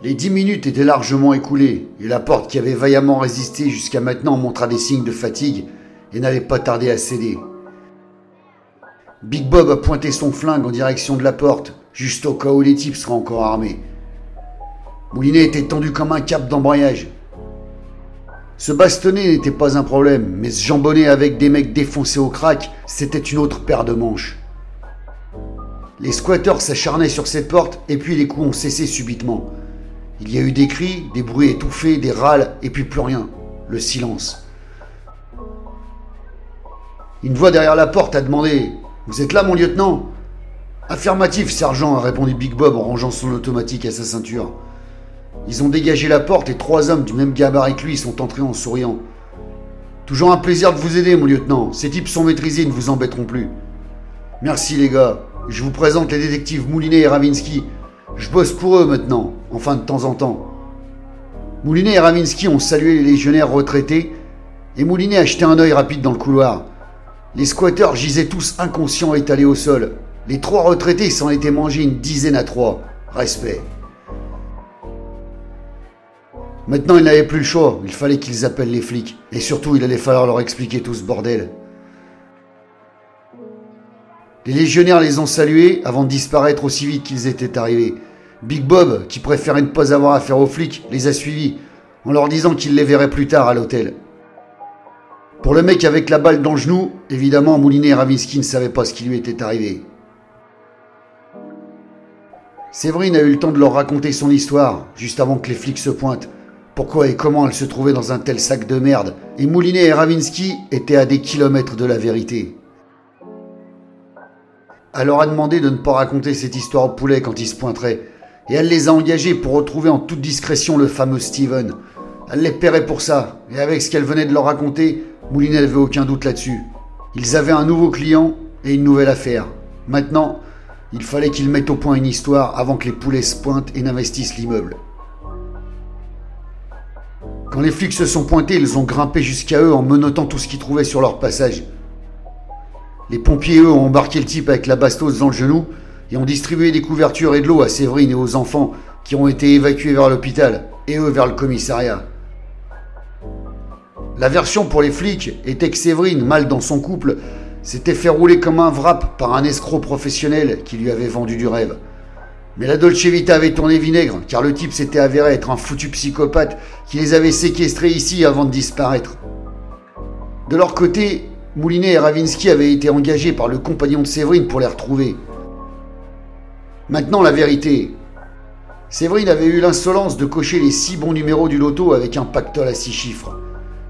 Les dix minutes étaient largement écoulées, et la porte qui avait vaillamment résisté jusqu'à maintenant montra des signes de fatigue et n'allait pas tarder à céder. Big Bob a pointé son flingue en direction de la porte, juste au cas où les types seraient encore armés. Moulinet était tendu comme un cap d'embrayage. Se bastonner n'était pas un problème, mais se jambonner avec des mecs défoncés au crack, c'était une autre paire de manches. Les squatteurs s'acharnaient sur cette porte et puis les coups ont cessé subitement. Il y a eu des cris, des bruits étouffés, des râles et puis plus rien. Le silence. Une voix derrière la porte a demandé Vous êtes là, mon lieutenant? Affirmatif, sergent, a répondu Big Bob en rangeant son automatique à sa ceinture. Ils ont dégagé la porte et trois hommes du même gabarit que lui sont entrés en souriant. Toujours un plaisir de vous aider, mon lieutenant. Ces types sont maîtrisés, ils ne vous embêteront plus. Merci, les gars. Je vous présente les détectives Moulinet et Ravinsky. Je bosse pour eux maintenant, enfin de temps en temps. Moulinet et Ravinsky ont salué les légionnaires retraités et Moulinet a jeté un œil rapide dans le couloir. Les squatteurs gisaient tous inconscients étalés au sol. Les trois retraités s'en étaient mangés une dizaine à trois. Respect. Maintenant, ils n'avaient plus le choix. Il fallait qu'ils appellent les flics. Et surtout, il allait falloir leur expliquer tout ce bordel. Les légionnaires les ont salués avant de disparaître aussi vite qu'ils étaient arrivés. Big Bob, qui préférait ne pas avoir affaire aux flics, les a suivis, en leur disant qu'il les verrait plus tard à l'hôtel. Pour le mec avec la balle dans le genou, évidemment, Moulinet et Ravinsky ne savaient pas ce qui lui était arrivé. Séverine a eu le temps de leur raconter son histoire, juste avant que les flics se pointent pourquoi et comment elle se trouvait dans un tel sac de merde, et Moulinet et Ravinsky étaient à des kilomètres de la vérité. Elle leur a demandé de ne pas raconter cette histoire au poulet quand il se pointerait, et elle les a engagés pour retrouver en toute discrétion le fameux Steven. Elle les paierait pour ça, et avec ce qu'elle venait de leur raconter, Moulinet n'avait aucun doute là-dessus. Ils avaient un nouveau client et une nouvelle affaire. Maintenant, il fallait qu'ils mettent au point une histoire avant que les poulets se pointent et n'investissent l'immeuble. Quand les flics se sont pointés, ils ont grimpé jusqu'à eux en menottant tout ce qu'ils trouvaient sur leur passage. Les pompiers, eux, ont embarqué le type avec la bastos dans le genou et ont distribué des couvertures et de l'eau à Séverine et aux enfants qui ont été évacués vers l'hôpital et eux vers le commissariat. La version pour les flics était que Séverine, mal dans son couple, s'était fait rouler comme un wrap par un escroc professionnel qui lui avait vendu du rêve. Mais la Dolce Vita avait tourné vinaigre, car le type s'était avéré être un foutu psychopathe qui les avait séquestrés ici avant de disparaître. De leur côté, Moulinet et Ravinsky avaient été engagés par le compagnon de Séverine pour les retrouver. Maintenant, la vérité. Séverine avait eu l'insolence de cocher les six bons numéros du loto avec un pactole à six chiffres.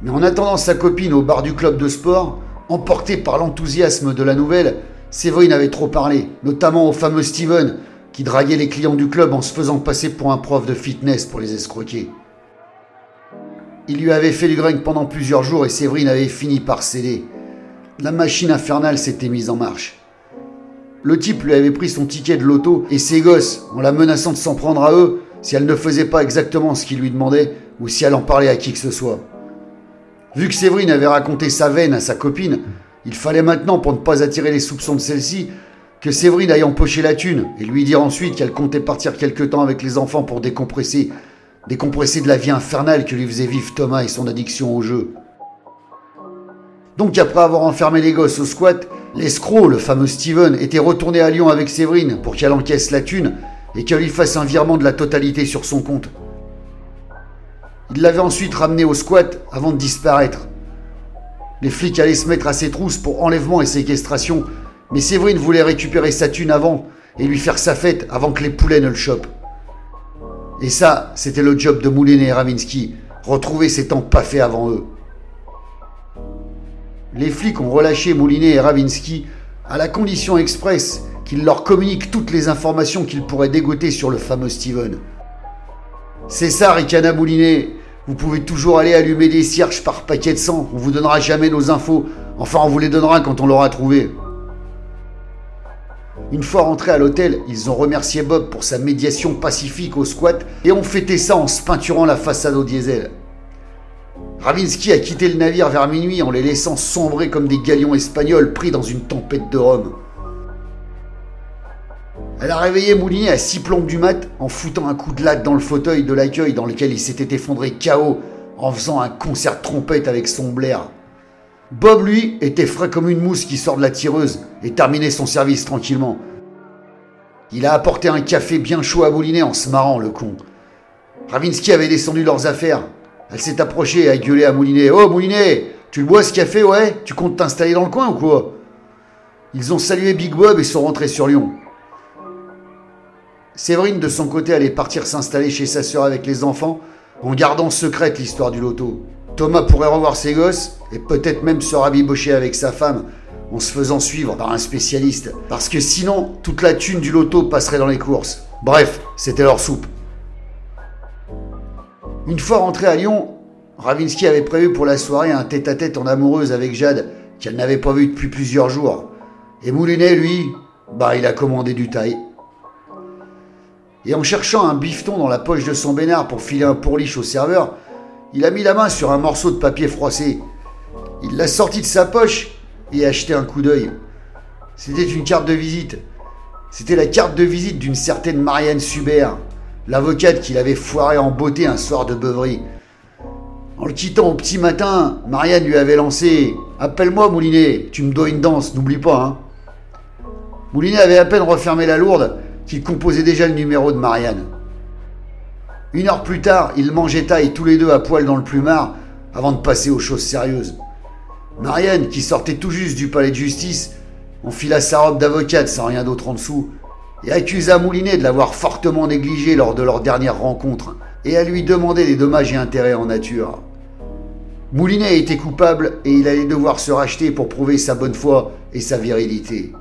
Mais en attendant sa copine au bar du club de sport, emporté par l'enthousiasme de la nouvelle, Séverine avait trop parlé, notamment au fameux Steven, qui draguait les clients du club en se faisant passer pour un prof de fitness pour les escroquer. Il lui avait fait du grain pendant plusieurs jours et Séverine avait fini par céder. La machine infernale s'était mise en marche. Le type lui avait pris son ticket de loto et ses gosses, en la menaçant de s'en prendre à eux si elle ne faisait pas exactement ce qu'il lui demandait ou si elle en parlait à qui que ce soit. Vu que Séverine avait raconté sa veine à sa copine, il fallait maintenant, pour ne pas attirer les soupçons de celle-ci, que Séverine aille empocher la thune et lui dire ensuite qu'elle comptait partir quelque temps avec les enfants pour décompresser, décompresser de la vie infernale que lui faisait vivre Thomas et son addiction au jeu. Donc après avoir enfermé les gosses au squat, l'escroc, le fameux Steven, était retourné à Lyon avec Séverine pour qu'elle encaisse la thune et qu'elle lui fasse un virement de la totalité sur son compte. Il l'avait ensuite ramené au squat avant de disparaître. Les flics allaient se mettre à ses trousses pour enlèvement et séquestration mais Séverine voulait récupérer sa thune avant et lui faire sa fête avant que les poulets ne le chopent. Et ça, c'était le job de Moulinet et Ravinsky, retrouver ces temps pas faits avant eux. Les flics ont relâché Moulinet et Ravinsky à la condition expresse qu'ils leur communiquent toutes les informations qu'ils pourraient dégoter sur le fameux Steven. C'est ça, Ricana Moulinet. Vous pouvez toujours aller allumer des cierges par paquet de sang. On vous donnera jamais nos infos. Enfin, on vous les donnera quand on l'aura trouvé. Une fois rentrés à l'hôtel, ils ont remercié Bob pour sa médiation pacifique au squat et ont fêté ça en se peinturant la façade au diesel. Ravinsky a quitté le navire vers minuit en les laissant sombrer comme des galions espagnols pris dans une tempête de rhum. Elle a réveillé Moulinet à six plombes du mat en foutant un coup de latte dans le fauteuil de l'accueil dans lequel il s'était effondré KO en faisant un concert trompette avec son blaire. Bob, lui, était frais comme une mousse qui sort de la tireuse et terminait son service tranquillement. Il a apporté un café bien chaud à Moulinet en se marrant, le con. Ravinsky avait descendu leurs affaires. Elle s'est approchée et a gueulé à Moulinet. Oh Moulinet, tu le bois ce café, ouais? Tu comptes t'installer dans le coin ou quoi? Ils ont salué Big Bob et sont rentrés sur Lyon. Séverine, de son côté, allait partir s'installer chez sa sœur avec les enfants, en gardant secrète l'histoire du loto. Thomas pourrait revoir ses gosses et peut-être même se rabibocher avec sa femme en se faisant suivre par un spécialiste, parce que sinon, toute la thune du loto passerait dans les courses. Bref, c'était leur soupe. Une fois rentré à Lyon, Ravinsky avait prévu pour la soirée un tête-à-tête en amoureuse avec Jade, qu'elle n'avait pas vu depuis plusieurs jours. Et Moulinet, lui, bah il a commandé du taille et en cherchant un bifton dans la poche de son bénard pour filer un pourliche au serveur, il a mis la main sur un morceau de papier froissé. Il l'a sorti de sa poche et a acheté un coup d'œil. C'était une carte de visite. C'était la carte de visite d'une certaine Marianne Subert, l'avocate qu'il avait foiré en beauté un soir de beuverie. En le quittant au petit matin, Marianne lui avait lancé Appelle-moi Moulinet, tu me dois une danse, n'oublie pas. Hein. Moulinet avait à peine refermé la lourde qu'il composait déjà le numéro de Marianne. Une heure plus tard, ils mangeaient taille tous les deux à poil dans le plumard avant de passer aux choses sérieuses. Marianne, qui sortait tout juste du palais de justice, enfila sa robe d'avocate sans rien d'autre en dessous et accusa Moulinet de l'avoir fortement négligé lors de leur dernière rencontre et à lui demander des dommages et intérêts en nature. Moulinet était coupable et il allait devoir se racheter pour prouver sa bonne foi et sa virilité.